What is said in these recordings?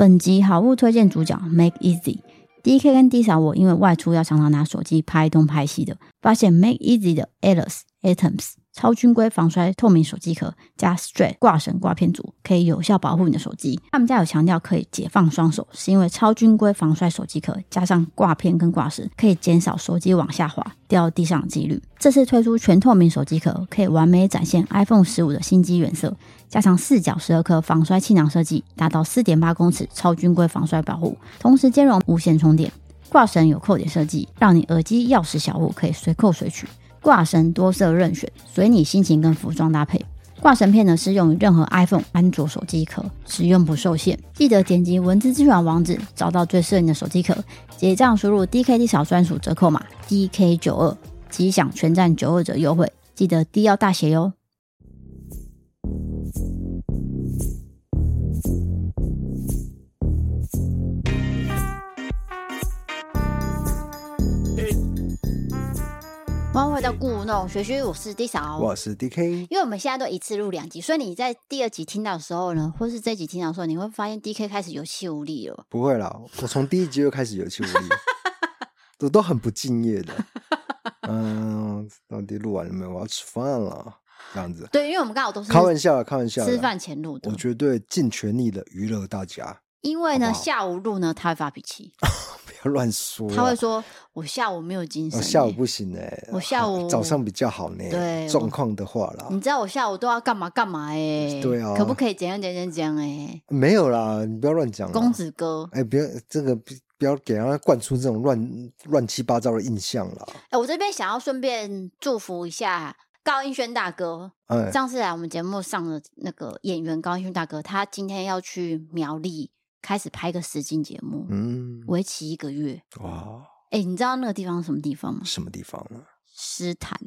本集好物推荐主角 Make Easy。DK 跟 D 嫂，我因为外出要常常拿手机拍东拍西的，发现 Make Easy 的 Alice Atoms。超军规防摔透明手机壳加 Strap 挂绳挂片组，可以有效保护你的手机。他们家有强调可以解放双手，是因为超军规防摔手机壳加上挂片跟挂绳，可以减少手机往下滑掉地上的几率。这次推出全透明手机壳，可以完美展现 iPhone 十五的新机原色，加上四角十二颗防摔气囊设计，达到四点八公尺超军规防摔保护，同时兼容无线充电。挂绳有扣点设计，让你耳机、钥匙、小物可以随扣随取。挂绳多色任选，随你心情跟服装搭配。挂绳片呢，适用于任何 iPhone、安卓手机壳，使用不受限。记得点击文字资源网址，找到最适合你的手机壳。结账输入 DKD 小专属折扣码 DK 九二，即享全站九二折优惠。记得 D 要大写哟。欢迎回到故弄玄虚，我是 D 嫂，我是 DK。因为我们现在都一次录两集，所以你在第二集听到的时候呢，或是这集听到的时候，你会发现 DK 开始有气无力了。不会啦，我从第一集就开始有气无力，我都很不敬业的。嗯，到底录完了没有？我要吃饭了，这样子。对，因为我们刚好都是开玩笑，开玩笑，吃饭前录的。我绝对尽全力的娱乐大家。因为呢，好好下午录呢，他会发脾气。不要乱说，他会说：“我下午没有精神、欸，我下午不行哎、欸，我下午早上比较好呢、欸。”对，状况的话啦，你知道我下午都要干嘛干嘛哎、欸？对啊，可不可以怎样怎样怎样哎、欸？没有啦，你不要乱讲。公子哥，哎、欸，不要这个不要给他灌输这种乱乱七八糟的印象啦。哎、欸，我这边想要顺便祝福一下高英轩大哥。嗯，上次来我们节目上的那个演员高英轩大哥，他今天要去苗栗。开始拍个实境节目，嗯，为期一个月。哇，哎、欸，你知道那个地方是什么地方吗？什么地方呢？诗坛。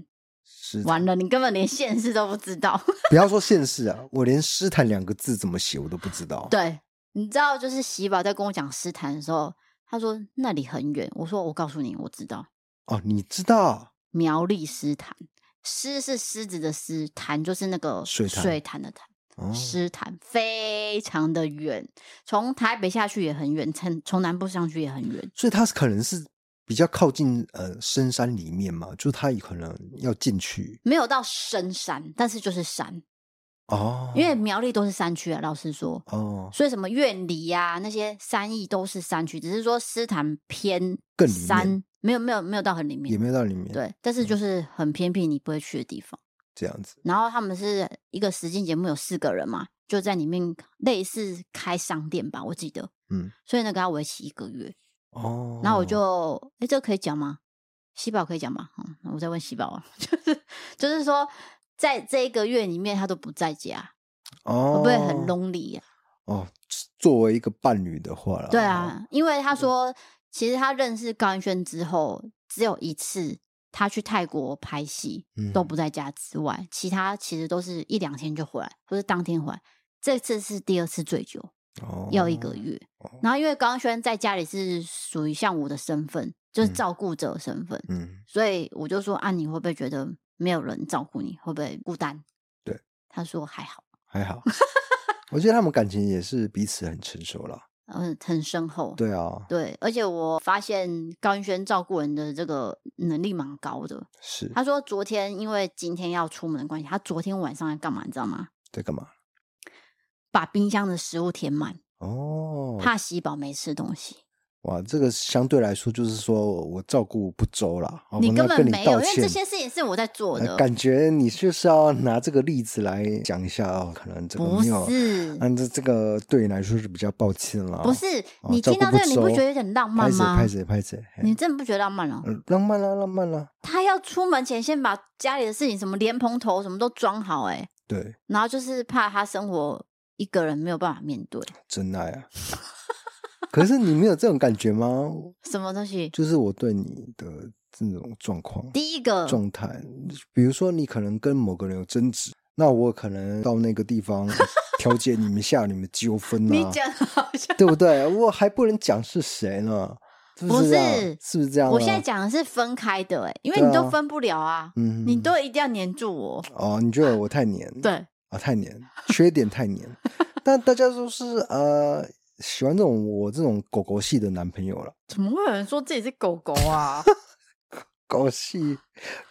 诗。完了，你根本连县市都不知道。不要说县市啊，我连诗坛两个字怎么写我都不知道。对，你知道，就是喜宝在跟我讲诗坛的时候，他说那里很远。我说我告诉你，我知道。哦，你知道？苗栗诗坛，诗是狮子的狮，坛就是那个水水潭的潭。诗坛非常的远，从台北下去也很远，从从南部上去也很远，所以它可能是比较靠近呃深山里面嘛，就是它可能要进去，没有到深山，但是就是山哦，因为苗栗都是山区啊，老实说哦，所以什么苑里呀、啊、那些山艺都是山区，只是说诗坛偏更山，没有没有没有到很里面，也没有到里面，对，但是就是很偏僻，你不会去的地方。这样子，然后他们是一个实境节目，有四个人嘛，就在里面类似开商店吧，我记得，嗯，所以那个要为期一个月哦。那我就，哎，这个可以讲吗？喜宝可以讲吗？嗯，我再问喜宝啊，就是就是说，在这一个月里面，他都不在家，哦，会不会很 lonely 啊？哦，作为一个伴侣的话啦，对啊，因为他说，其实他认识高英轩之后，只有一次。他去泰国拍戏都不在家之外，嗯、其他其实都是一两天就回来，或是当天回来。这次是第二次醉酒，哦、要一个月。哦、然后因为高英轩在家里是属于像我的身份，就是照顾者的身份，嗯，所以我就说：“啊，你会不会觉得没有人照顾你，会不会孤单？”对，他说还好，还好。我觉得他们感情也是彼此很成熟了。嗯，很深厚。对啊，对，而且我发现高云轩照顾人的这个能力蛮高的。是，他说昨天因为今天要出门的关系，他昨天晚上在干嘛？你知道吗？在干嘛？把冰箱的食物填满哦，怕喜宝没吃东西。哇，这个相对来说就是说我照顾不周了。你根本没有，因为这些事情是我在做的。感觉你就是要拿这个例子来讲一下哦，可能这个没有，不是，嗯，这这个对你来说是比较抱歉了。不是，你听到这个你不觉得有点浪漫吗？拍谁拍谁，你真的不觉得浪漫了？浪漫了，浪漫了。他要出门前先把家里的事情，什么莲蓬头什么都装好，哎，对，然后就是怕他生活一个人没有办法面对，真爱啊。可是你没有这种感觉吗？什么东西？就是我对你的这种状况，第一个状态，比如说你可能跟某个人有争执，那我可能到那个地方 调解你们下你们纠纷啊，你讲好像对不对？我还不能讲是谁呢？是不是，不是，是不是这样？我现在讲的是分开的，哎，因为你都分不了啊，嗯，你都一定要黏住我哦。你觉得我太黏？对啊，太黏，缺点太黏。但大家都是呃。喜欢这种我这种狗狗系的男朋友了。怎么会有人说自己是狗狗啊？狗系，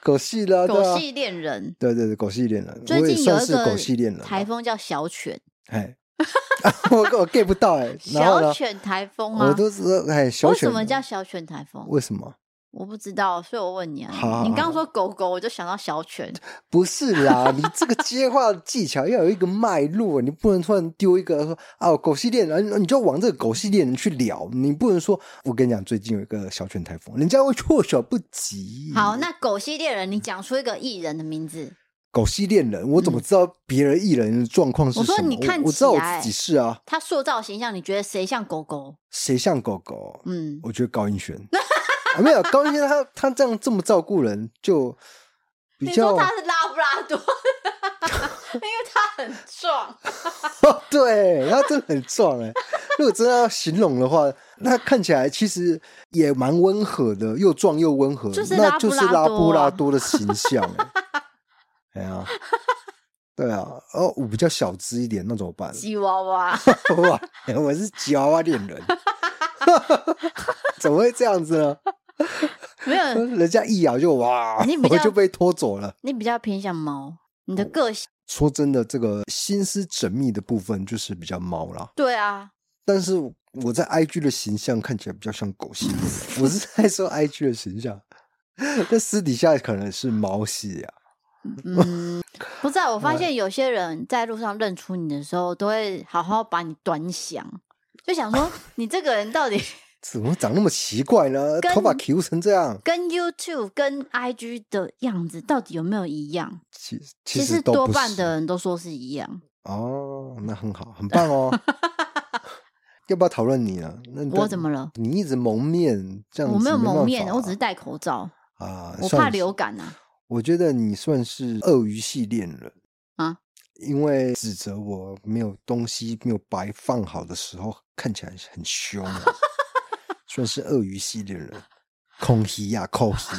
狗系的、啊，狗系恋人。对对对，狗系恋人。最近有一个狗系恋人台风叫小犬。哎，我我 get 不到哎。小犬台风啊？我都知道哎，小犬。为什么叫小犬台风？为什么？我不知道，所以我问你啊。好好好，你刚刚说狗狗，我就想到小犬。不是啦，你这个接话技巧要有一个脉络，你不能突然丢一个说啊狗系恋人，你就往这个狗系恋人去聊。你不能说，我跟你讲，最近有一个小犬台风，人家会措手不及。好，那狗系恋人，你讲出一个艺人的名字。狗系恋人，我怎么知道别人艺人的状况是什么？我说你看我知道我自己是啊。他塑造形象，你觉得谁像狗狗？谁像狗狗？嗯，我觉得高音轩。啊、没有高英轩，他他这样这么照顾人，就比较。你说他是拉布拉多，因为他很壮。哦，对，他真的很壮哎。如果真的要形容的话，那看起来其实也蛮温和的，又壮又温和，就是那就是拉布拉多的形象。哎呀，对啊，哦，我比较小只一点，那怎么办？吉娃娃，哇，我是吉娃娃恋人，怎么会这样子呢？没有，人家一咬就哇，你我就被拖走了。你比较偏向猫，你的个性。说真的，这个心思缜密的部分就是比较猫啦。对啊，但是我在 IG 的形象看起来比较像狗系。我是在说 IG 的形象，但私底下可能是猫系呀。嗯，不知道。我发现有些人在路上认出你的时候，都会好好把你端详，就想说你这个人到底。怎么长那么奇怪呢？头发 Q 成这样，跟 YouTube 跟 IG 的样子到底有没有一样？其其实，多半的人都说是一样。哦，那很好，很棒哦。要不要讨论你啊？那我怎么了？你一直蒙面这样子，我没有蒙面，我只是戴口罩啊，我怕流感啊。我觉得你算是鳄鱼系恋人啊，因为指责我没有东西没有摆放好的时候，看起来很凶啊。算是鳄鱼系列人，空虚呀，空虚。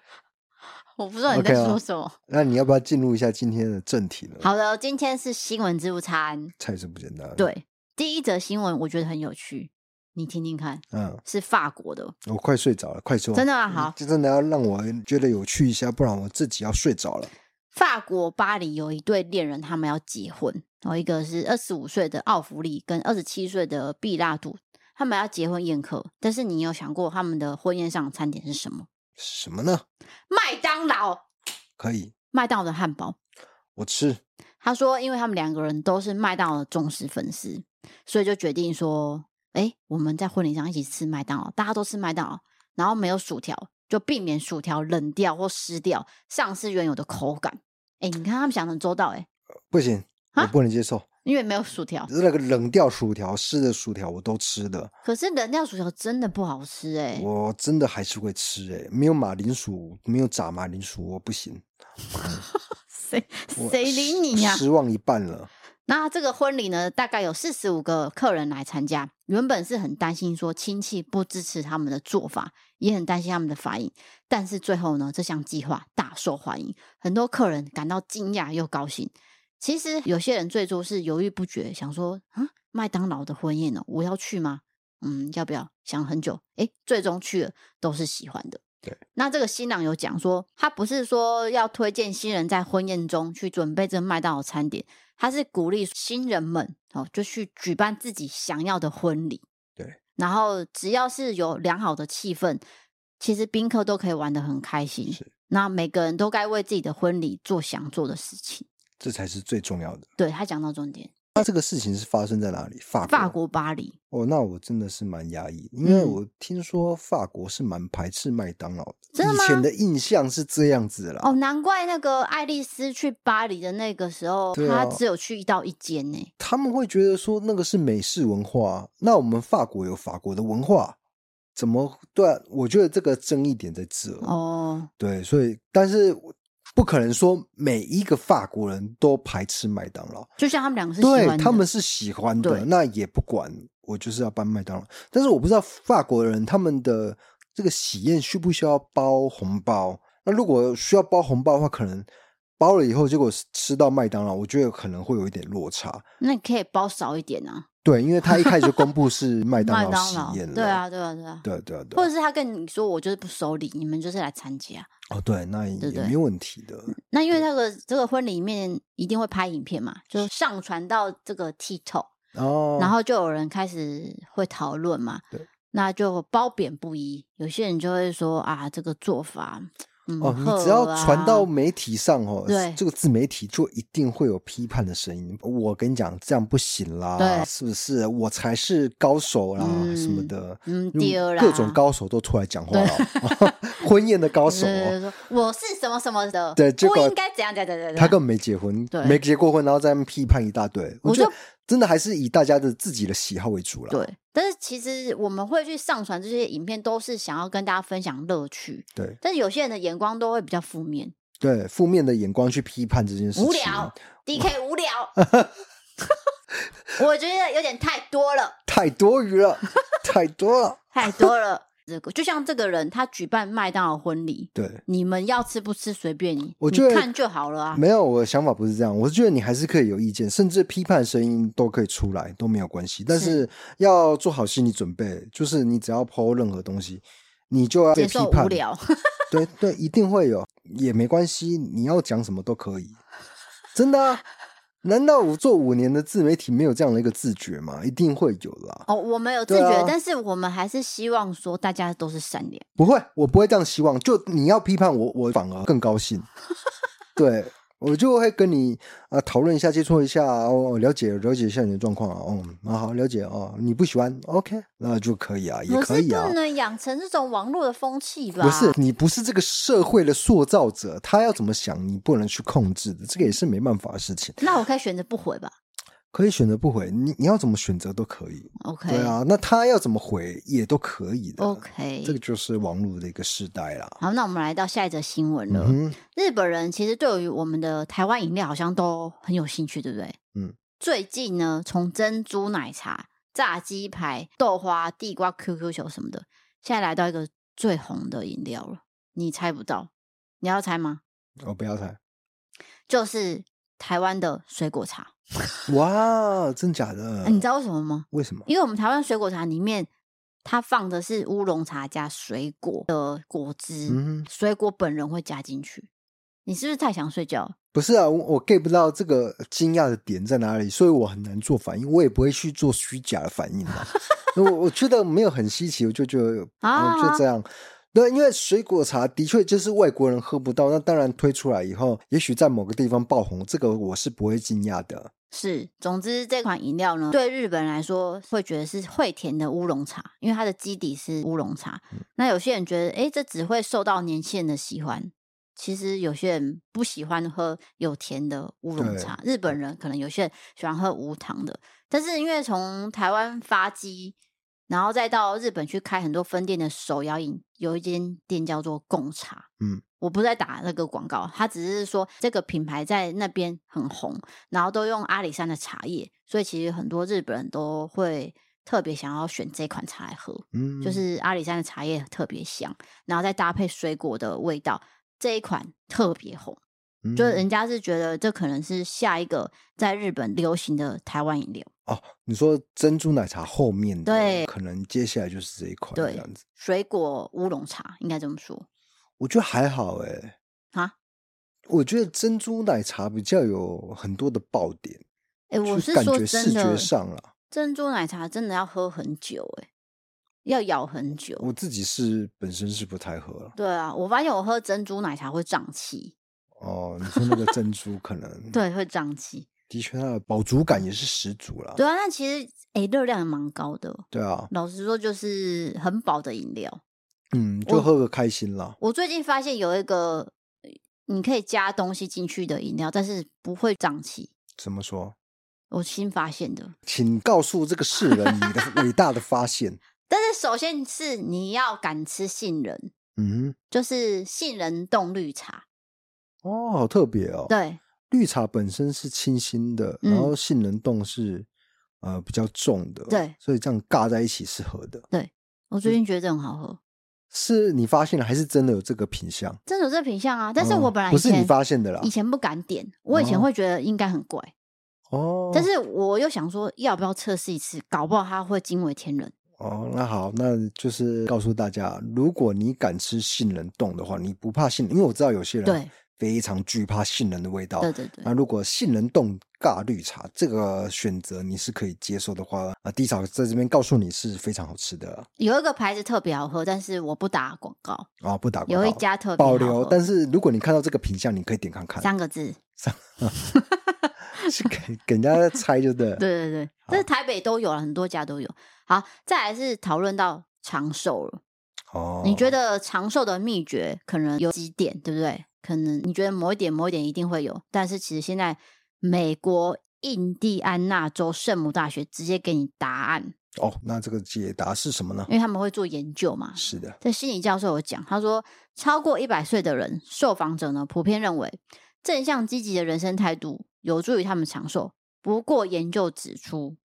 我不知道你在说什么。那你要不要进入一下今天的正题呢？好的，今天是新闻自助餐。菜是不简单。对，第一则新闻我觉得很有趣，你听听看。嗯，是法国的。我快睡着了，快说。真的吗？好，就真的要让我觉得有趣一下，不然我自己要睡着了。法国巴黎有一对恋人，他们要结婚，然后一个是二十五岁的奥弗利跟二十七岁的毕拉图。他们要结婚宴客，但是你有想过他们的婚宴上的餐点是什么？什么呢？麦当劳可以，麦当劳的汉堡我吃。他说，因为他们两个人都是麦当劳的忠实粉丝，所以就决定说，哎，我们在婚礼上一起吃麦当劳，大家都吃麦当劳，然后没有薯条，就避免薯条冷掉或湿掉，丧失原有的口感。哎，你看他们想的很周到，哎，不行，我不能接受。因为没有薯条，那个冷掉薯条、湿的薯条我都吃的。可是冷掉薯条真的不好吃哎、欸！我真的还是会吃哎、欸，没有马铃薯，没有炸马铃薯我不行。谁 谁理你呀、啊？失望一半了。那这个婚礼呢，大概有四十五个客人来参加。原本是很担心说亲戚不支持他们的做法，也很担心他们的反应。但是最后呢，这项计划大受欢迎，很多客人感到惊讶又高兴。其实有些人最初是犹豫不决，想说啊，麦当劳的婚宴呢、哦，我要去吗？嗯，要不要？想很久，诶，最终去了，都是喜欢的。对，那这个新郎有讲说，他不是说要推荐新人在婚宴中去准备这个麦当劳餐点，他是鼓励新人们哦，就去举办自己想要的婚礼。对，然后只要是有良好的气氛，其实宾客都可以玩得很开心。是，那每个人都该为自己的婚礼做想做的事情。这才是最重要的。对，他讲到重点。那这个事情是发生在哪里？法国，法国巴黎。哦，那我真的是蛮压抑，因为我听说法国是蛮排斥麦当劳的。真的吗？以前的印象是这样子啦。哦，难怪那个爱丽丝去巴黎的那个时候，她只有去一到一间呢。他们会觉得说那个是美式文化，那我们法国有法国的文化，怎么对啊？我觉得这个争议点在这。哦，对，所以但是。不可能说每一个法国人都排斥麦当劳，就像他们两个是喜欢他们是喜欢的，那也不管，我就是要办麦当劳。但是我不知道法国人他们的这个喜宴需不需要包红包？那如果需要包红包的话，可能包了以后，结果吃到麦当劳，我觉得可能会有一点落差。那你可以包少一点啊。对，因为他一开始就公布是麦当劳喜宴了。对啊，对啊，对啊，对对啊。或者是他跟你说，我就是不收礼，你们就是来参加。哦，对，那也没有问题的。那因为那个这个婚礼里面一定会拍影片嘛，就上传到这个 TikTok 哦，然后就有人开始会讨论嘛。对，那就褒贬不一，有些人就会说啊，这个做法。嗯、哦，你只要传到媒体上哦，对，这个自媒体就一定会有批判的声音。我跟你讲，这样不行啦，是不是？我才是高手啦，嗯、什么的，嗯，各种高手都出来讲话了，婚宴的高手、哦，我是什么什么的，对，不应该怎样怎样怎样，他根本没结婚，对，没结过婚，然后在那边批判一大堆，我觉得。真的还是以大家的自己的喜好为主了。对，但是其实我们会去上传这些影片，都是想要跟大家分享乐趣。对，但是有些人的眼光都会比较负面。对，负面的眼光去批判这件事情。无聊，DK 无聊。我觉得有点太多了，太多余了，太多了，太多了。这个就像这个人，他举办麦当劳婚礼，对，你们要吃不吃随便你，我觉得你看就好了啊。没有，我的想法不是这样，我是觉得你还是可以有意见，甚至批判声音都可以出来，都没有关系。但是要做好心理准备，就是你只要 po 任何东西，你就要被批判。无聊，对对，一定会有，也没关系，你要讲什么都可以，真的啊。难道我做五年的自媒体没有这样的一个自觉吗？一定会有啦。哦，我们有自觉，啊、但是我们还是希望说大家都是善良。不会，我不会这样希望。就你要批判我，我反而更高兴。对。我就会跟你啊讨论一下，接触一下哦，了解了解一下你的状况啊，哦，好好了解哦，你不喜欢，OK，那就可以啊，也可以啊。不能养成这种网络的风气吧？不是，你不是这个社会的塑造者，他要怎么想，你不能去控制的，这个也是没办法的事情。那我可以选择不回吧？可以选择不回，你你要怎么选择都可以。OK，对啊，那他要怎么回也都可以的。OK，这个就是网络的一个时代啦。好，那我们来到下一则新闻了。嗯、日本人其实对于我们的台湾饮料好像都很有兴趣，对不对？嗯。最近呢，从珍珠奶茶、炸鸡排、豆花、地瓜、QQ 球什么的，现在来到一个最红的饮料了。你猜不到？你要猜吗？我不要猜。就是台湾的水果茶。哇，真假的？你知道为什么吗？为什么？因为我们台湾水果茶里面，它放的是乌龙茶加水果的果汁，嗯、水果本人会加进去。你是不是太想睡觉？不是啊，我，我 get 不到这个惊讶的点在哪里，所以我很难做反应，我也不会去做虚假的反应嘛。我我觉得没有很稀奇，我就觉得啊，就这样。对，因为水果茶的确就是外国人喝不到，那当然推出来以后，也许在某个地方爆红，这个我是不会惊讶的。是，总之这款饮料呢，对日本人来说会觉得是会甜的乌龙茶，因为它的基底是乌龙茶。嗯、那有些人觉得，哎，这只会受到年轻人的喜欢。其实有些人不喜欢喝有甜的乌龙茶，日本人可能有些人喜欢喝无糖的。但是因为从台湾发迹。然后再到日本去开很多分店的手摇饮，有一间店叫做贡茶。嗯，我不是在打那个广告，他只是说这个品牌在那边很红，然后都用阿里山的茶叶，所以其实很多日本人都会特别想要选这款茶来喝。嗯，就是阿里山的茶叶特别香，然后再搭配水果的味道，这一款特别红。就是人家是觉得这可能是下一个在日本流行的台湾饮料哦。你说珍珠奶茶后面的，对，可能接下来就是这一款这样子。水果乌龙茶应该这么说。我觉得还好哎、欸。啊？我觉得珍珠奶茶比较有很多的爆点。哎、欸，我是说真的，视觉上了，珍珠奶茶真的要喝很久哎、欸，要咬很久。我自己是本身是不太喝了。对啊，我发现我喝珍珠奶茶会胀气。哦，你说那个珍珠可能对会胀气，的确它的饱足感也是十足了。对啊，那其实诶热量也蛮高的。对啊，老实说就是很饱的饮料。嗯，就喝个开心啦。我最近发现有一个你可以加东西进去的饮料，但是不会胀气。怎么说？我新发现的，请告诉这个世人你的伟大的发现。但是首先是你要敢吃杏仁，嗯哼，就是杏仁冻绿茶。哦，好特别哦！对，绿茶本身是清新的，嗯、然后杏仁冻是呃比较重的，对，所以这样尬在一起是合的。对，我最近觉得这很好喝，是你发现了还是真的有这个品相？真的有这个品相啊！但是我本来、哦、不是你发现的啦，以前不敢点，我以前会觉得应该很怪。哦，但是我又想说，要不要测试一次？搞不好它会惊为天人。哦，那好，那就是告诉大家，如果你敢吃杏仁冻的话，你不怕杏仁，因为我知道有些人对。非常惧怕杏仁的味道。对对对。那如果杏仁冻尬绿茶这个选择你是可以接受的话，啊，D 嫂在这边告诉你是非常好吃的。有一个牌子特别好喝，但是我不打广告啊、哦，不打广告。有一家特别保留，但是如果你看到这个品相，你可以点看看。三个字。三。是给给人家猜就对了。对对对，这是台北都有了，很多家都有。好，再来是讨论到长寿了。哦。你觉得长寿的秘诀可能有几点，对不对？可能你觉得某一点某一点一定会有，但是其实现在美国印第安纳州圣母大学直接给你答案哦。那这个解答是什么呢？因为他们会做研究嘛。是的，这心理教授有讲，他说超过一百岁的人，受访者呢普遍认为正向积极的人生态度有助于他们长寿。不过研究指出，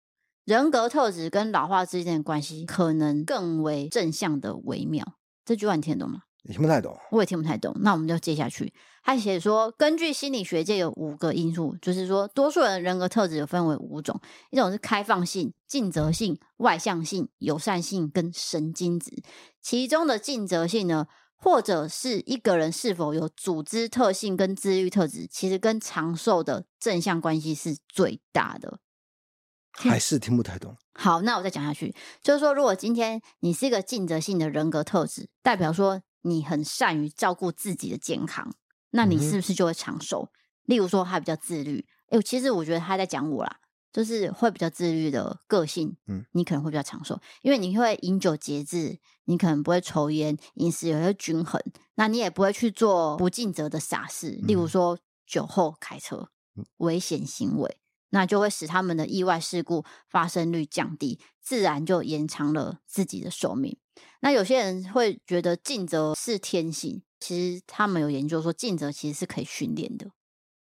人格特质跟老化之间的关系可能更为正向的微妙。这句话你听得懂吗？你听不太懂，我也听不太懂。那我们就接下去。他写说，根据心理学界有五个因素，就是说，多数人的人格特质有分为五种：一种是开放性、尽责性、外向性、友善性跟神经质。其中的尽责性呢，或者是一个人是否有组织特性跟自律特质，其实跟长寿的正向关系是最大的。还是听不太懂。好，那我再讲下去，就是说，如果今天你是一个尽责性的人格特质，代表说。你很善于照顾自己的健康，那你是不是就会长寿？嗯、例如说，他比较自律。哎、欸，其实我觉得他在讲我啦，就是会比较自律的个性。嗯，你可能会比较长寿，因为你会饮酒节制，你可能不会抽烟，饮食也会均衡。那你也不会去做不尽责的傻事，例如说酒后开车、危险行为，那就会使他们的意外事故发生率降低，自然就延长了自己的寿命。那有些人会觉得尽责是天性，其实他们有研究说尽责其实是可以训练的，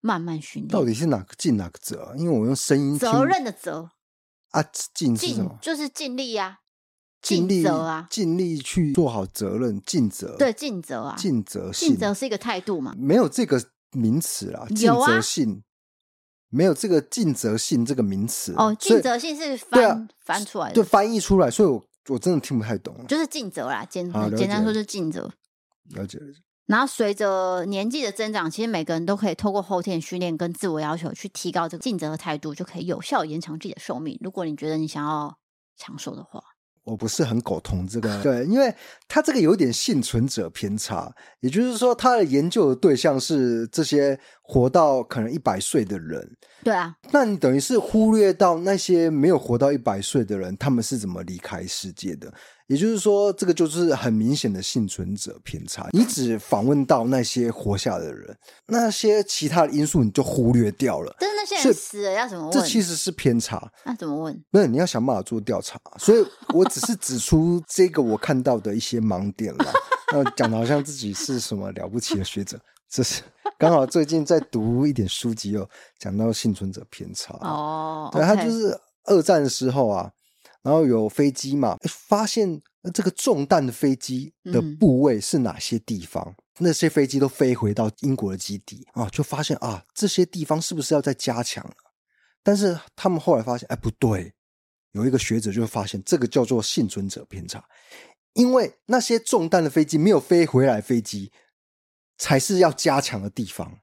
慢慢训练。到底是哪个尽哪个责？因为我用声音责任的责啊，尽是什么？就是尽力呀，尽力责啊，尽力去做好责任，尽责。对，尽责啊，尽责性，尽责是一个态度嘛？没有这个名词啦，尽责性没有这个尽责性这个名词哦。尽责性是翻翻出来的，对，翻译出来，所以我。我真的听不太懂，就是尽责啦，简简单说就是尽责。了解了解。然后随着年纪的增长，其实每个人都可以透过后天训练跟自我要求去提高这个尽责的态度，就可以有效延长自己的寿命。如果你觉得你想要长寿的话。我不是很苟同这个，对，因为他这个有点幸存者偏差，也就是说，他的研究的对象是这些活到可能一百岁的人。对啊，那你等于是忽略到那些没有活到一百岁的人，他们是怎么离开世界的？也就是说，这个就是很明显的幸存者偏差。你只访问到那些活下的人，那些其他的因素你就忽略掉了。但是那些人死了要怎么问？这其实是偏差。那怎么问？不是，你要想办法做调查。所以我只是指出这个我看到的一些盲点了。那讲的好像自己是什么了不起的学者，这是刚好最近在读一点书籍，又讲到幸存者偏差。哦，对，他就是二战的时候啊。然后有飞机嘛，发现这个中弹的飞机的部位是哪些地方？嗯、那些飞机都飞回到英国的基地啊，就发现啊，这些地方是不是要再加强了？但是他们后来发现，哎，不对，有一个学者就发现，这个叫做幸存者偏差，因为那些中弹的飞机没有飞回来，飞机才是要加强的地方。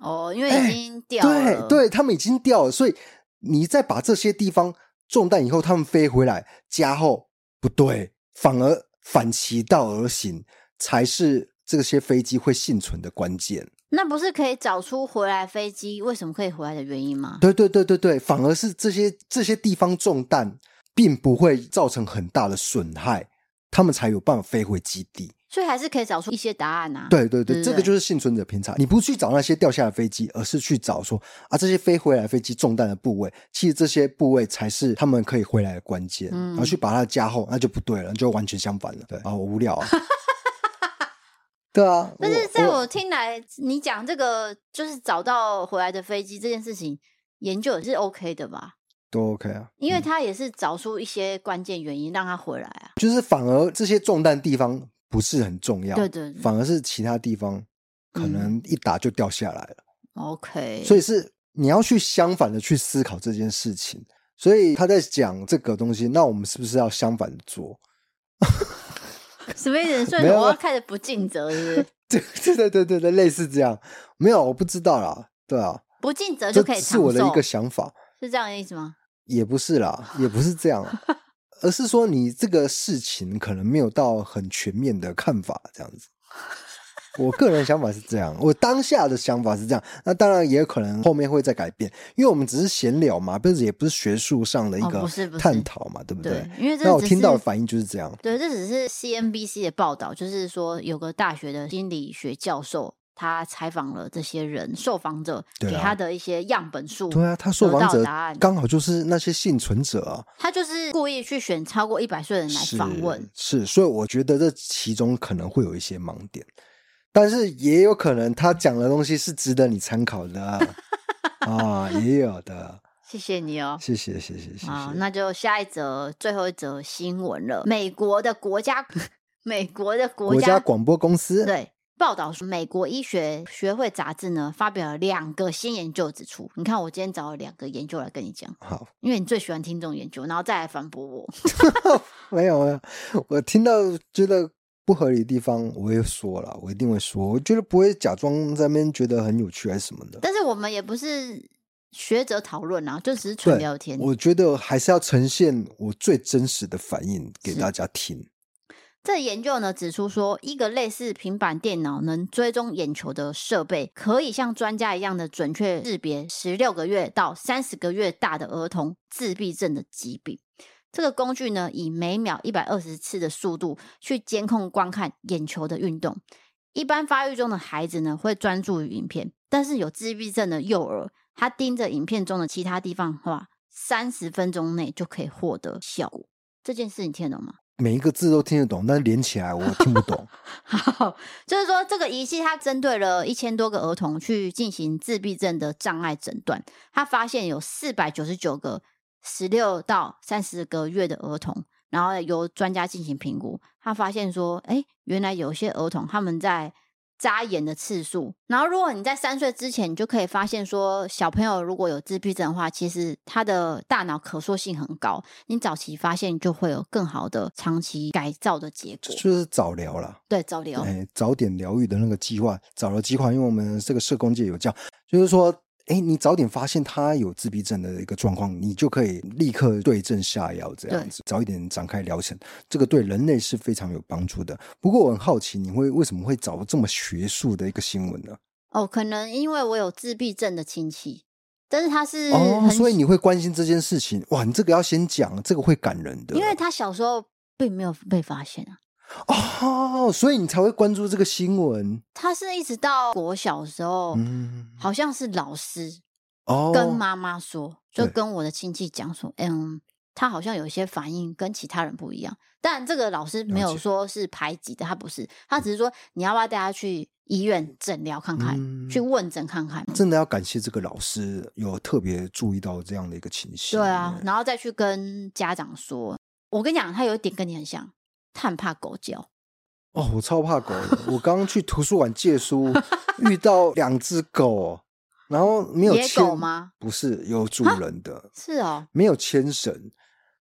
哦，因为已经掉了，对对，他们已经掉了，所以你再把这些地方。中弹以后，他们飞回来加厚不对，反而反其道而行，才是这些飞机会幸存的关键。那不是可以找出回来飞机为什么可以回来的原因吗？对对对对对，反而是这些这些地方中弹，并不会造成很大的损害，他们才有办法飞回基地。所以还是可以找出一些答案呐、啊。对对对，这个就是幸存者偏差。你不去找那些掉下的飞机，而是去找说啊，这些飞回来飞机中弹的部位，其实这些部位才是他们可以回来的关键。嗯、然后去把它加厚，那就不对了，就完全相反了。对啊，我无聊啊。对啊。但是在我听来，你讲这个就是找到回来的飞机这件事情，研究也是 OK 的吧？都 OK 啊，因为他也是找出一些关键原因让他回来啊。就是反而这些中弹地方。不是很重要，对对，对，反而是其他地方可能一打就掉下来了。嗯、OK，所以是你要去相反的去思考这件事情。所以他在讲这个东西，那我们是不是要相反的做？什么意思？所以我要开始不尽责，是不是？对对对对对，类似这样。没有，我不知道啦。对啊，不尽责就可以，是我的一个想法，是这样的意思吗？也不是啦，也不是这样，而是说你这个事情可能没有到很全面的看法，这样子。我个人想法是这样，我当下的想法是这样，那当然也有可能后面会再改变，因为我们只是闲聊嘛，不是也不是学术上的一个探讨嘛，对不对？因为那我听到的反应就是这样。对，这只是 CNBC 的报道，就是说有个大学的心理学教授，他采访了这些人，受访者给他的一些样本数，对啊，他受访者答案刚好就是那些幸存者啊，他就是故意去选超过一百岁的人来访问，是，是，所以我觉得这其中可能会有一些盲点。但是也有可能他讲的东西是值得你参考的啊，也有的。谢谢你哦，谢谢谢谢谢谢。好，那就下一则最后一则新闻了。美国的国家，美国的，国家广播公司对报道说，美国医学学会杂志呢发表了两个新研究，指出，你看我今天找了两个研究来跟你讲，好，因为你最喜欢听这种研究，然后再来反驳我。没有没有，我听到觉得。不合理的地方，我会说了，我一定会说。我觉得不会假装在那边觉得很有趣还是什么的。但是我们也不是学者讨论啊，就只是纯聊天。我觉得还是要呈现我最真实的反应给大家听。这研究呢指出说，一个类似平板电脑能追踪眼球的设备，可以像专家一样的准确识别十六个月到三十个月大的儿童自闭症的疾病。这个工具呢，以每秒一百二十次的速度去监控观看眼球的运动。一般发育中的孩子呢，会专注于影片，但是有自闭症的幼儿，他盯着影片中的其他地方的话，三十分钟内就可以获得效果。这件事你听得懂吗？每一个字都听得懂，但连起来我听不懂。好，就是说这个仪器它针对了一千多个儿童去进行自闭症的障碍诊断，他发现有四百九十九个。十六到三十个月的儿童，然后由专家进行评估，他发现说，哎，原来有些儿童他们在眨眼的次数，然后如果你在三岁之前，你就可以发现说，小朋友如果有自闭症的话，其实他的大脑可塑性很高，你早期发现就会有更好的长期改造的结果，就是早疗了。对，早疗，哎，早点疗愈的那个计划，早疗计划，因为我们这个社工界有叫，就是说。哎，你早点发现他有自闭症的一个状况，你就可以立刻对症下药，这样子早一点展开疗程，这个对人类是非常有帮助的。不过我很好奇，你会为什么会找这么学术的一个新闻呢？哦，可能因为我有自闭症的亲戚，但是他是哦，所以你会关心这件事情。哇，你这个要先讲，这个会感人的，因为他小时候并没有被发现啊。哦，所以你才会关注这个新闻。他是一直到国小时候，嗯，好像是老师哦跟妈妈说，哦、就跟我的亲戚讲说，嗯，他好像有一些反应跟其他人不一样。但这个老师没有说是排挤的，他不是，他只是说你要不要带他去医院诊疗看看，嗯、去问诊看看。真的要感谢这个老师有特别注意到这样的一个情形。对啊，然后再去跟家长说，我跟你讲，他有一点跟你很像。他很怕狗叫哦，我超怕狗的。我刚刚去图书馆借书，遇到 两只狗，然后没有牵狗吗？不是，有主人的，是哦，没有牵绳。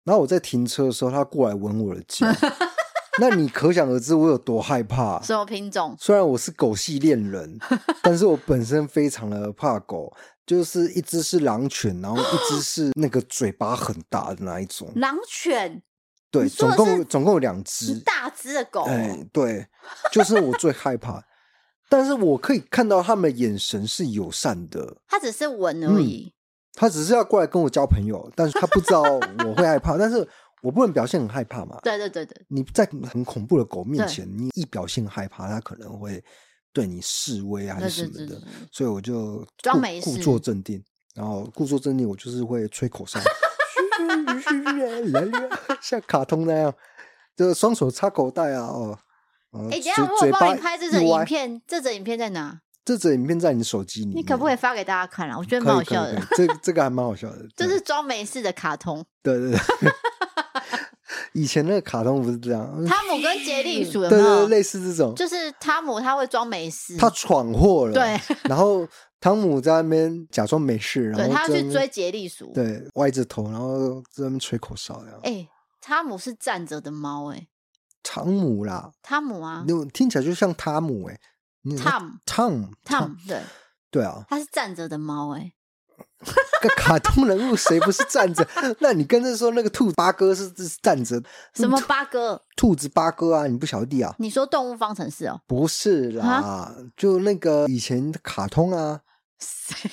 然后我在停车的时候，它过来闻我的脚，那你可想而知我有多害怕。什么品种？虽然我是狗系恋人，但是我本身非常的怕狗，就是一只是狼犬，然后一只 是那个嘴巴很大的那一种狼犬。对，总共总共有两只大只的狗。哎，对，就是我最害怕。但是我可以看到他们的眼神是友善的。他只是闻而已、嗯，他只是要过来跟我交朋友，但是他不知道我会害怕。但是我不能表现很害怕嘛。对对对对，你在很恐怖的狗面前，你一表现害怕，它可能会对你示威啊，还是什么的。所以我就装没事，故作镇定，然后故作镇定，我就是会吹口哨。像卡通那样，就双手插口袋啊！哦，哎、欸，等下我帮你拍这则影片，这则影片在哪？这则影片在你手机里，你可不可以发给大家看啊？我觉得蛮好笑的。这这个还蛮好笑的，这是装没事的卡通。对对对，以前那个卡通不是这样，汤姆跟杰利鼠有没有？对对，类似这种，就是汤姆他会装没事，他闯祸了，对，然后汤姆在那边假装没事，然后他去追杰利鼠，对，歪着头，然后在那边吹口哨，这样。哎，汤姆是站着的猫，哎，汤姆啦，汤姆啊，听起来就像汤姆，哎，Tom Tom Tom，对，对啊，他是站着的猫，哎。个卡通人物谁不是站着？那你跟着说那个兔子八哥是是站着？什么八哥？兔子八哥啊！你不晓得啊？你说动物方程式哦？不是啦，啊、就那个以前的卡通啊。谁？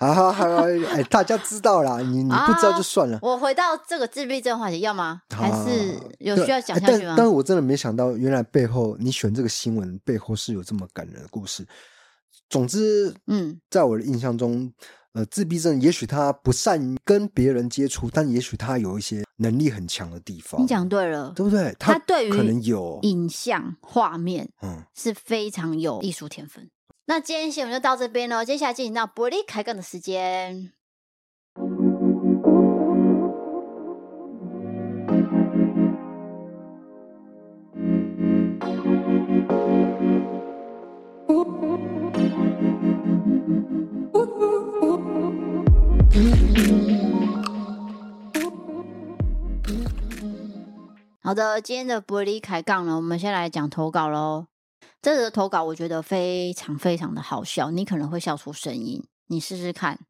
好好好，哎，大家知道啦，你你不知道就算了。啊、我回到这个自闭症话题，要吗？还是有需要讲下去吗？但但我真的没想到，原来背后你选这个新闻背后是有这么感人的故事。总之，嗯，在我的印象中，呃，自闭症也许他不善于跟别人接触，但也许他有一些能力很强的地方。你讲对了，对不对？他，他对于可能有影像画面，嗯，是非常有艺术天分。那今天新闻就到这边喽，接下来进行到伯利开杠的时间。好的，今天的玻璃开杠呢，我们先来讲投稿喽。这个投稿我觉得非常非常的好笑，你可能会笑出声音，你试试看。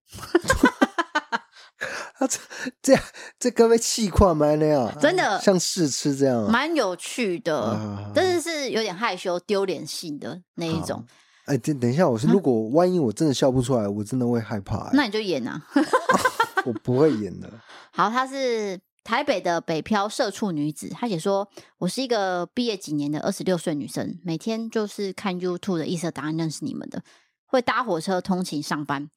这这样这个被气垮吗？那样真的像试吃这样，蛮有趣的，啊、但是是有点害羞、丢脸性的那一种。哎，等等一下，我是如果万一我真的笑不出来，我真的会害怕。那你就演啊，我不会演的。好，他是。台北的北漂社畜女子，她写说：“我是一个毕业几年的二十六岁女生，每天就是看 YouTube 的异色答案认识你们的，会搭火车通勤上班，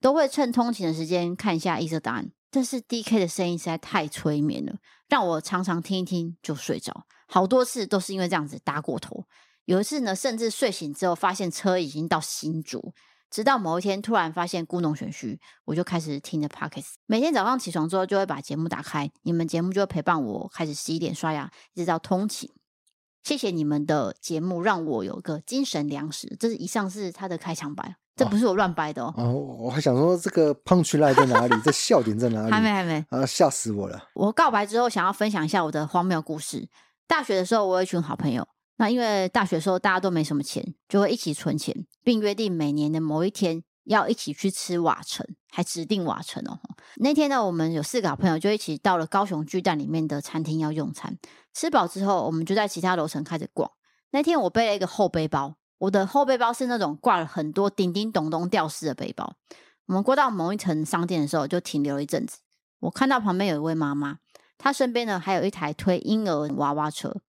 都会趁通勤的时间看一下异色答案。但是 DK 的声音实在太催眠了，让我常常听一听就睡着，好多次都是因为这样子搭过头。有一次呢，甚至睡醒之后发现车已经到新竹。”直到某一天，突然发现故弄玄虚，我就开始听着 Podcast。每天早上起床之后，就会把节目打开，你们节目就会陪伴我开始洗脸刷牙，一直到通勤。谢谢你们的节目，让我有个精神粮食。这是以上是他的开场白，这不是我乱掰的哦。哦，我还想说这个 punchline 在哪里？这笑点在哪里？还没，还没啊！吓死我了。我告白之后，想要分享一下我的荒谬故事。大学的时候，我有一群好朋友。那因为大学时候大家都没什么钱，就会一起存钱，并约定每年的某一天要一起去吃瓦城，还指定瓦城哦。那天呢，我们有四个好朋友就一起到了高雄巨蛋里面的餐厅要用餐。吃饱之后，我们就在其他楼层开始逛。那天我背了一个后背包，我的后背包是那种挂了很多叮叮咚咚吊饰的背包。我们过到某一层商店的时候，就停留了一阵子。我看到旁边有一位妈妈，她身边呢还有一台推婴儿娃娃车。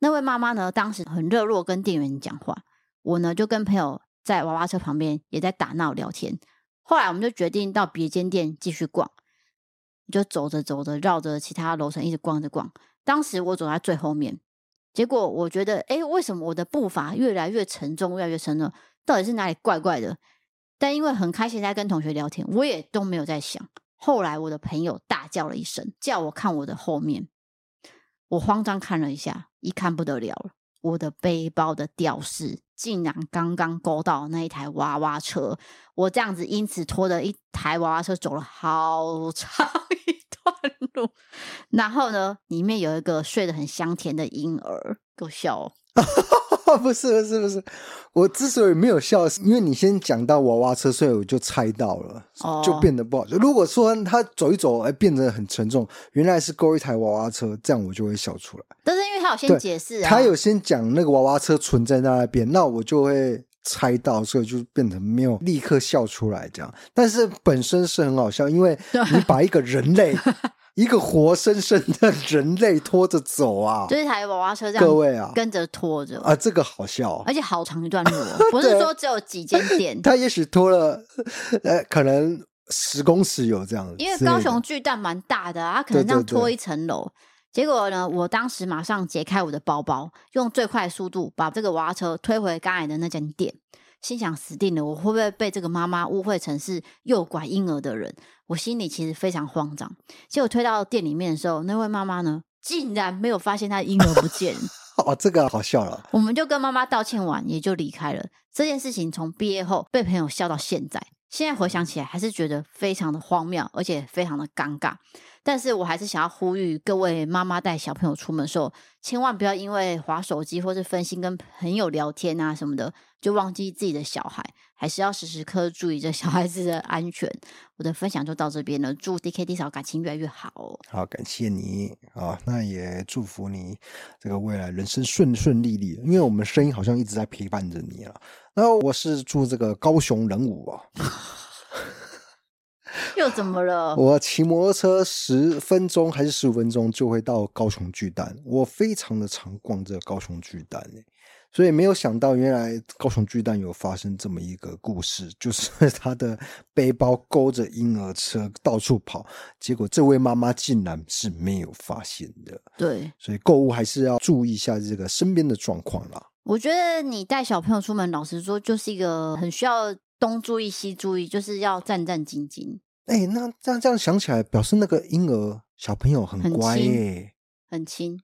那位妈妈呢，当时很热络跟店员讲话，我呢就跟朋友在娃娃车旁边也在打闹聊天。后来我们就决定到别间店继续逛，就走着走着，绕着其他楼层一直逛着逛。当时我走在最后面，结果我觉得，诶，为什么我的步伐越来越沉重，越来越沉重？到底是哪里怪怪的？但因为很开心在跟同学聊天，我也都没有在想。后来我的朋友大叫了一声，叫我看我的后面。我慌张看了一下，一看不得了了，我的背包的吊饰竟然刚刚勾到那一台娃娃车，我这样子因此拖着一台娃娃车走了好长一段路，然后呢，里面有一个睡得很香甜的婴儿，给我笑哦。不是不是不是，我之所以没有笑，是因为你先讲到娃娃车，所以我就猜到了，哦、就变得不好。如果说他走一走，哎，变得很沉重，原来是勾一台娃娃车，这样我就会笑出来。但是因为他有先解释、啊，他有先讲那个娃娃车存在那边，那我就会猜到，所以就变成没有立刻笑出来这样。但是本身是很好笑，因为 你把一个人类。一个活生生的人类拖着走啊，就是台娃娃车这样，各位啊，跟着拖着。啊，这个好笑，而且好长一段路，不是说只有几间店，他也许拖了，呃，可能十公尺有这样子，因为高雄巨蛋蛮大的，他可能这样拖一层楼。结果呢，我当时马上解开我的包包，用最快速度把这个娃娃车推回刚才的那间店。心想死定了，我会不会被这个妈妈误会成是诱拐婴儿的人？我心里其实非常慌张。结果推到店里面的时候，那位妈妈呢，竟然没有发现她的婴儿不见。哦，这个好笑了。我们就跟妈妈道歉完，也就离开了。这件事情从毕业后被朋友笑到现在。现在回想起来，还是觉得非常的荒谬，而且非常的尴尬。但是我还是想要呼吁各位妈妈带小朋友出门的时候，千万不要因为划手机或是分心跟朋友聊天啊什么的，就忘记自己的小孩，还是要时时刻注意着小孩子的安全。我的分享就到这边了，祝 D K D 嫂感情越来越好哦。好，感谢你啊，那也祝福你这个未来人生顺顺利利。因为我们声音好像一直在陪伴着你了。那我是住这个高雄人武啊。又怎么了？我骑摩托车十分钟还是十五分钟就会到高雄巨蛋。我非常的常逛这个高雄巨蛋，所以没有想到原来高雄巨蛋有发生这么一个故事，就是他的背包勾着婴儿车到处跑，结果这位妈妈竟然是没有发现的。对，所以购物还是要注意一下这个身边的状况啦。我觉得你带小朋友出门，老实说就是一个很需要东注意西注意，就是要战战兢兢。哎、欸，那这样这样想起来，表示那个婴儿小朋友很乖耶，很轻，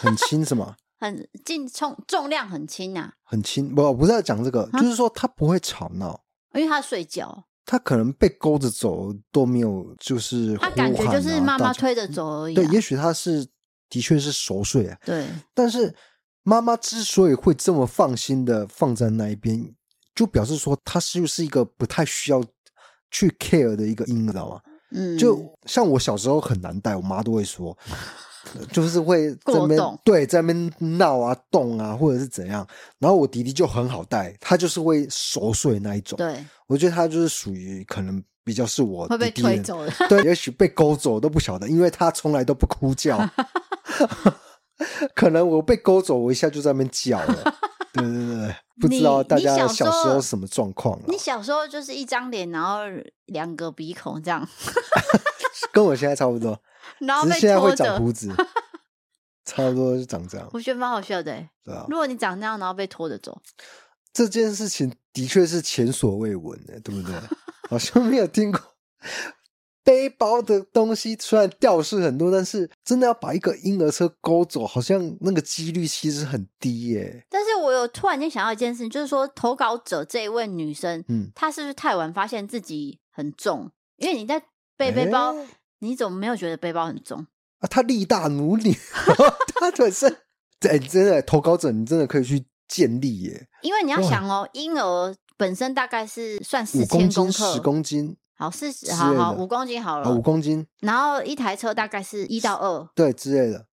很轻什么？很轻重重量很轻啊，很轻。不，不是要讲这个，就是说他不会吵闹，因为他睡觉，他可能被勾着走都没有，就是、啊、他感觉就是妈妈推着走而已、啊。对，也许他是的确是熟睡啊。对，但是妈妈之所以会这么放心的放在那一边，就表示说他是不是一个不太需要。去 care 的一个音，你，知道吗？嗯，就像我小时候很难带，我妈都会说，就是会在那边对在那边闹啊、动啊，或者是怎样。然后我弟弟就很好带，他就是会熟睡那一种。对，我觉得他就是属于可能比较是我弟弟会被推走的，对，也许被勾走都不晓得，因为他从来都不哭叫。可能我被勾走，我一下就在那边叫了。对对对，不知道大家小时候什么状况？你小时候就是一张脸，然后两个鼻孔这样，跟我现在差不多。然后现在会长胡子，差不多就长这样。我觉得蛮好笑的，对啊。如果你长那样，然后被拖着走，这件事情的确是前所未闻的，对不对？好像没有听过。背包的东西虽然吊饰很多，但是真的要把一个婴儿车勾走，好像那个几率其实很低耶。但是我有突然间想到一件事情，就是说投稿者这一位女生，嗯，她是不是太晚发现自己很重？因为你在背背包，欸、你怎么没有觉得背包很重啊？她力大如牛，她本身，哎，真的投稿者，你真的可以去建立耶。因为你要想哦，婴儿本身大概是算四千公克，十公斤。好四十，好好五公斤好了，五公斤。然后一台车大概是一到二，对之类的，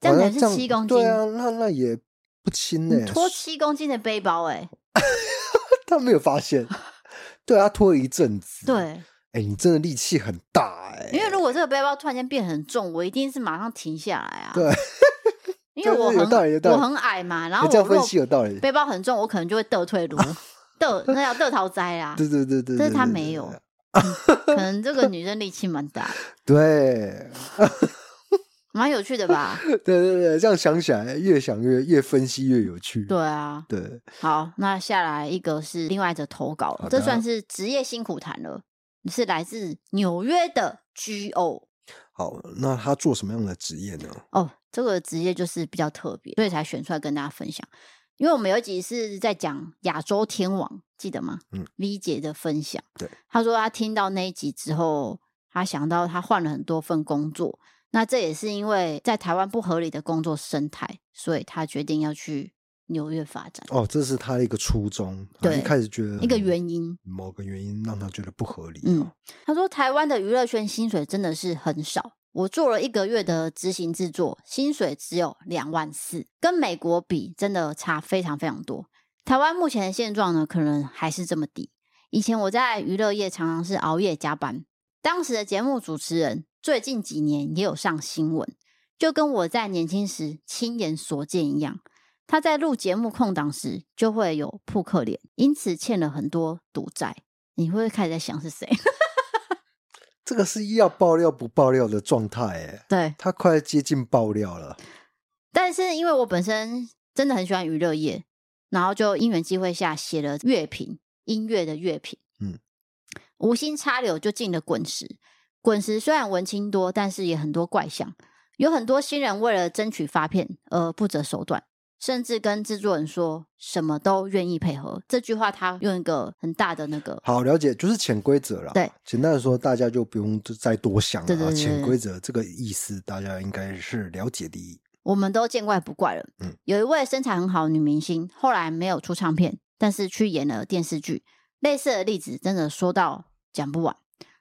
这样子是七公斤，对啊，那那也不轻呢。拖七公斤的背包，哎，他没有发现，对啊，拖了一阵子，对，哎，你真的力气很大哎。因为如果这个背包突然间变很重，我一定是马上停下来啊。对，因为我很我很矮嘛，然后这样分析有道理。背包很重，我可能就会倒退路，倒那要倒逃灾啊。对对对对，但是他没有。可能这个女生力气蛮大，对，蛮有趣的吧？对对对，这样想起来，越想越越分析越有趣。对啊，对。好，那下来一个是另外一则投稿，这算是职业辛苦谈了，是来自纽约的 G.O。好，那他做什么样的职业呢？哦，这个职业就是比较特别，所以才选出来跟大家分享。因为我们有一集是在讲亚洲天王，记得吗？嗯，V 姐的分享，对，她说她听到那一集之后，她想到她换了很多份工作，那这也是因为在台湾不合理的工作生态，所以她决定要去纽约发展。哦，这是他的一个初衷，对，一开始觉得一个原因，某个原因让他觉得不合理。嗯，她说台湾的娱乐圈薪水真的是很少。我做了一个月的执行制作，薪水只有两万四，跟美国比真的差非常非常多。台湾目前的现状呢，可能还是这么低。以前我在娱乐业常常是熬夜加班，当时的节目主持人最近几年也有上新闻，就跟我在年轻时亲眼所见一样。他在录节目空档时就会有扑克脸，因此欠了很多赌债。你会不会开始在想是谁？这个是要爆料不爆料的状态，哎，对，他快接近爆料了。但是因为我本身真的很喜欢娱乐业，然后就因缘际会下写了乐评，音乐的乐评。嗯，无心插柳就进了滚石。滚石虽然文青多，但是也很多怪象，有很多新人为了争取发片而不择手段。甚至跟制作人说什么都愿意配合，这句话他用一个很大的那个好了解，就是潜规则了。对，简单的说，大家就不用再多想了。对对对对，潜规则这个意思，大家应该是了解的。我们都见怪不怪了。嗯，有一位身材很好的女明星，后来没有出唱片，但是去演了电视剧。类似的例子真的说到讲不完。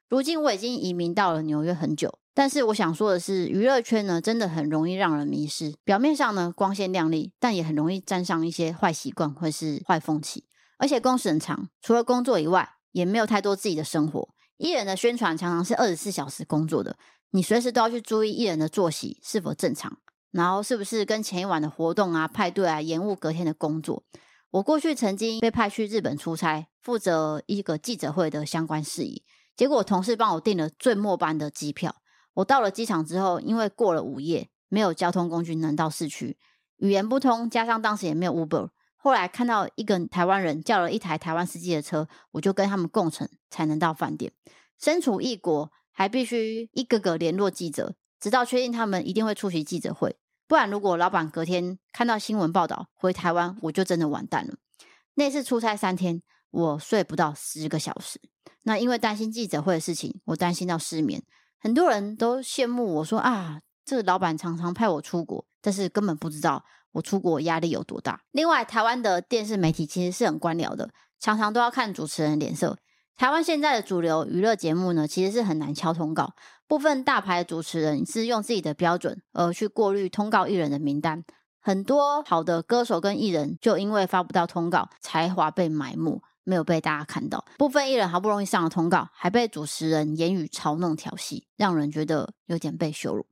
如今我已经移民到了纽约很久。但是我想说的是，娱乐圈呢，真的很容易让人迷失。表面上呢，光鲜亮丽，但也很容易沾上一些坏习惯或是坏风气。而且工时很长，除了工作以外，也没有太多自己的生活。艺人的宣传常常是二十四小时工作的，你随时都要去注意艺人的作息是否正常，然后是不是跟前一晚的活动啊、派对啊延误隔天的工作。我过去曾经被派去日本出差，负责一个记者会的相关事宜，结果同事帮我订了最末班的机票。我到了机场之后，因为过了午夜，没有交通工具能到市区，语言不通，加上当时也没有 Uber。后来看到一个台湾人叫了一台台湾司机的车，我就跟他们共乘，才能到饭店。身处异国，还必须一个个联络记者，直到确定他们一定会出席记者会。不然，如果老板隔天看到新闻报道回台湾，我就真的完蛋了。那次出差三天，我睡不到十个小时。那因为担心记者会的事情，我担心到失眠。很多人都羡慕我说啊，这老板常常派我出国，但是根本不知道我出国压力有多大。另外，台湾的电视媒体其实是很官僚的，常常都要看主持人脸色。台湾现在的主流娱乐节目呢，其实是很难敲通告，部分大牌的主持人是用自己的标准而去过滤通告艺人的名单。很多好的歌手跟艺人就因为发不到通告，才华被埋没。没有被大家看到，部分艺人好不容易上了通告，还被主持人言语嘲弄调戏，让人觉得有点被羞辱。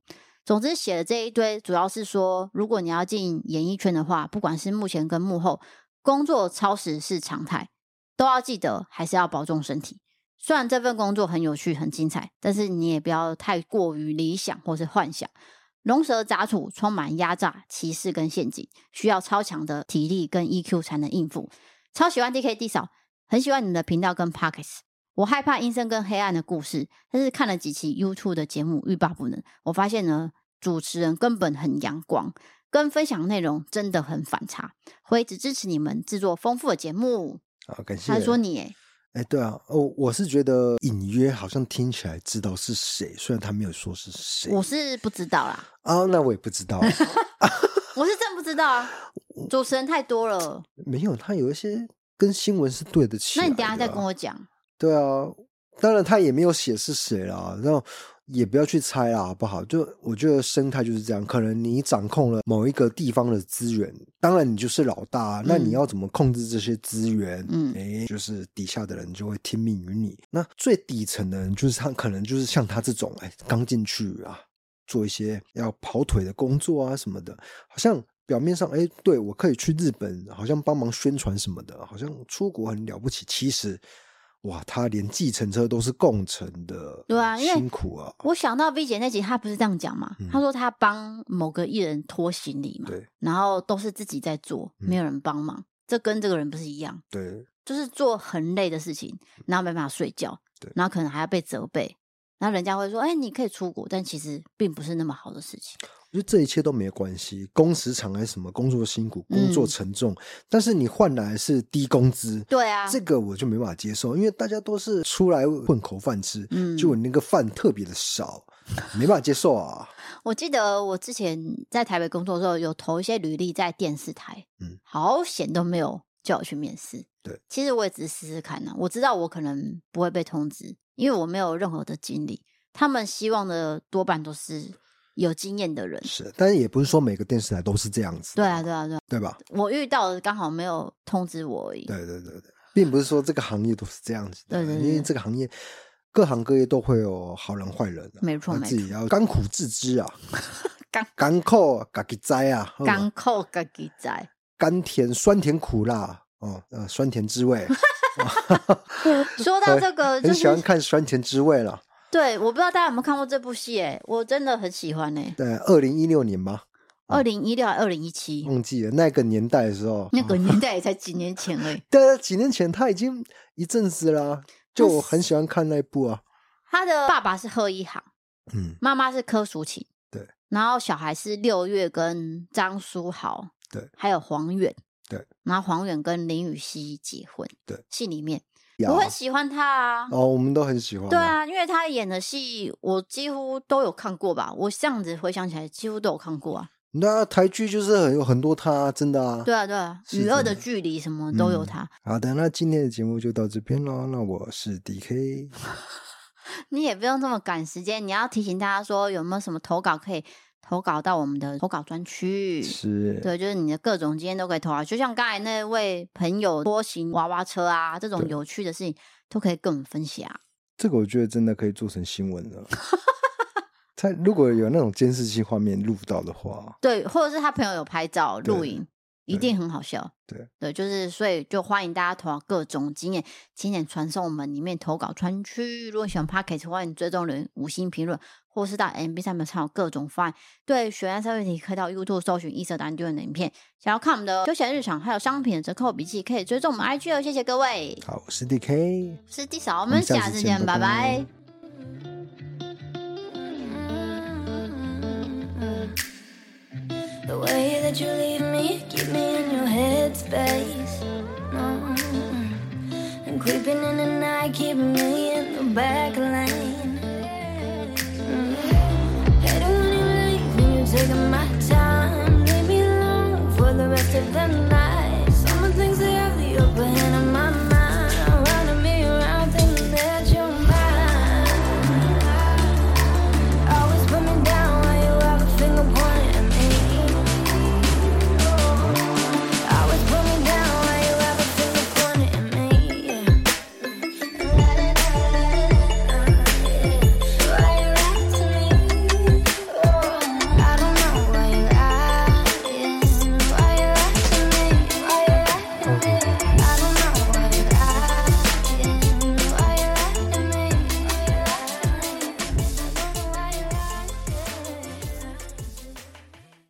总之，写了这一堆，主要是说，如果你要进演艺圈的话，不管是幕前跟幕后，工作超时是常态，都要记得还是要保重身体。虽然这份工作很有趣、很精彩，但是你也不要太过于理想或是幻想。龙蛇杂处，充满压榨、歧视跟陷阱，需要超强的体力跟 EQ 才能应付。超喜欢 D K D 嫂。很喜欢你们的频道跟 Podcast，我害怕阴森跟黑暗的故事，但是看了几期 YouTube 的节目，欲罢不能。我发现呢，主持人根本很阳光，跟分享内容真的很反差。会一直支持你们制作丰富的节目。好，感谢。他说你，哎，哎，对啊，哦，我是觉得隐约好像听起来知道是谁，虽然他没有说是谁。我是不知道啦。啊，那我也不知道。我是真不知道啊，主持人太多了。没有，他有一些。跟新闻是对得起，那你等下再跟我讲。对啊，当然他也没有写是谁啦，然后也不要去猜啦，好不好？就我觉得生态就是这样，可能你掌控了某一个地方的资源，当然你就是老大，嗯、那你要怎么控制这些资源？嗯，哎，就是底下的人就会听命于你。那最底层的人，就是他可能就是像他这种，哎，刚进去啊，做一些要跑腿的工作啊什么的，好像。表面上，哎，对，我可以去日本，好像帮忙宣传什么的，好像出国很了不起。其实，哇，他连计程车都是共乘的，对啊，辛苦啊。我想到 V 姐那集，她不是这样讲嘛？她、嗯、说她帮某个艺人拖行李嘛，对，然后都是自己在做，没有人帮忙。嗯、这跟这个人不是一样？对，就是做很累的事情，然后没办法睡觉，对，然后可能还要被责备。然后人家会说：“哎，你可以出国，但其实并不是那么好的事情。”我觉得这一切都没关系，工时长还是什么，工作辛苦，工作沉重，嗯、但是你换来是低工资，对啊，这个我就没办法接受，因为大家都是出来混口饭吃，嗯，就那个饭特别的少，没办法接受啊。我记得我之前在台北工作的时候，有投一些履历在电视台，嗯，好险都没有叫我去面试。对，其实我也只是试试看呢、啊，我知道我可能不会被通知。因为我没有任何的经历，他们希望的多半都是有经验的人。是，但是也不是说每个电视台都是这样子。对啊，对啊，对啊，对吧？我遇到的刚好没有通知我而已。对对对对，并不是说这个行业都是这样子的。对对对，因为这个行业各行各业都会有好人坏人、啊，没错，自己要甘苦自知啊，甘甘苦自己知啊，甘苦自己知，甘甜酸甜苦辣哦，呃，酸甜滋味。说到这个，就是，很喜欢看酸甜滋味了。对，我不知道大家有没有看过这部戏？哎，我真的很喜欢哎。对，二零一六年吗？二零一六还二零一七，忘记了那个年代的时候，那个年代也 才几年前而已。对，几年前他已经一阵子啦，就我很喜欢看那一部啊。他的爸爸是贺一航，嗯，妈妈是柯淑琴，对，然后小孩是六月跟张书豪，对，还有黄远，对，然后黄远跟林雨熙结婚，对，戏里面。我很喜欢他啊！哦，我们都很喜欢。对啊，因为他演的戏我几乎都有看过吧。我这样子回想起来，几乎都有看过啊。那台剧就是很有很多他，真的啊。对啊，对啊，与恶的距离什么都有他。嗯。好的，那今天的节目就到这边了。那我是 DK，你也不用这么赶时间。你要提醒大家说，有没有什么投稿可以？投稿到我们的投稿专区，是对，就是你的各种经验都可以投稿，就像刚才那位朋友拖行娃娃车啊，这种有趣的事情都可以跟我们分享。这个我觉得真的可以做成新闻了。他如果有那种监视器画面录到的话，对，或者是他朋友有拍照录影。一定很好笑，对对，就是所以就欢迎大家投稿各种经验，经验传送我们里面投稿专区。如果喜欢 Podcast，欢迎追踪人五星评论，或是到 MB 上面参考各种方案。对，学员三问题可以到 YouTube 搜寻一色答案丢的影片。想要看我们的休闲日常，还有商品的折扣笔记，可以追踪我们 IG 哦。谢谢各位，好，我是 DK，我是 D 嫂，我们下次见，拜拜。拜拜。The way that you leave me, keep me in your headspace. No. And creeping in the night, keeping me in the back lane. Mm. Hate it when you leave, and you're taking my time. Leave me alone for the rest of the night.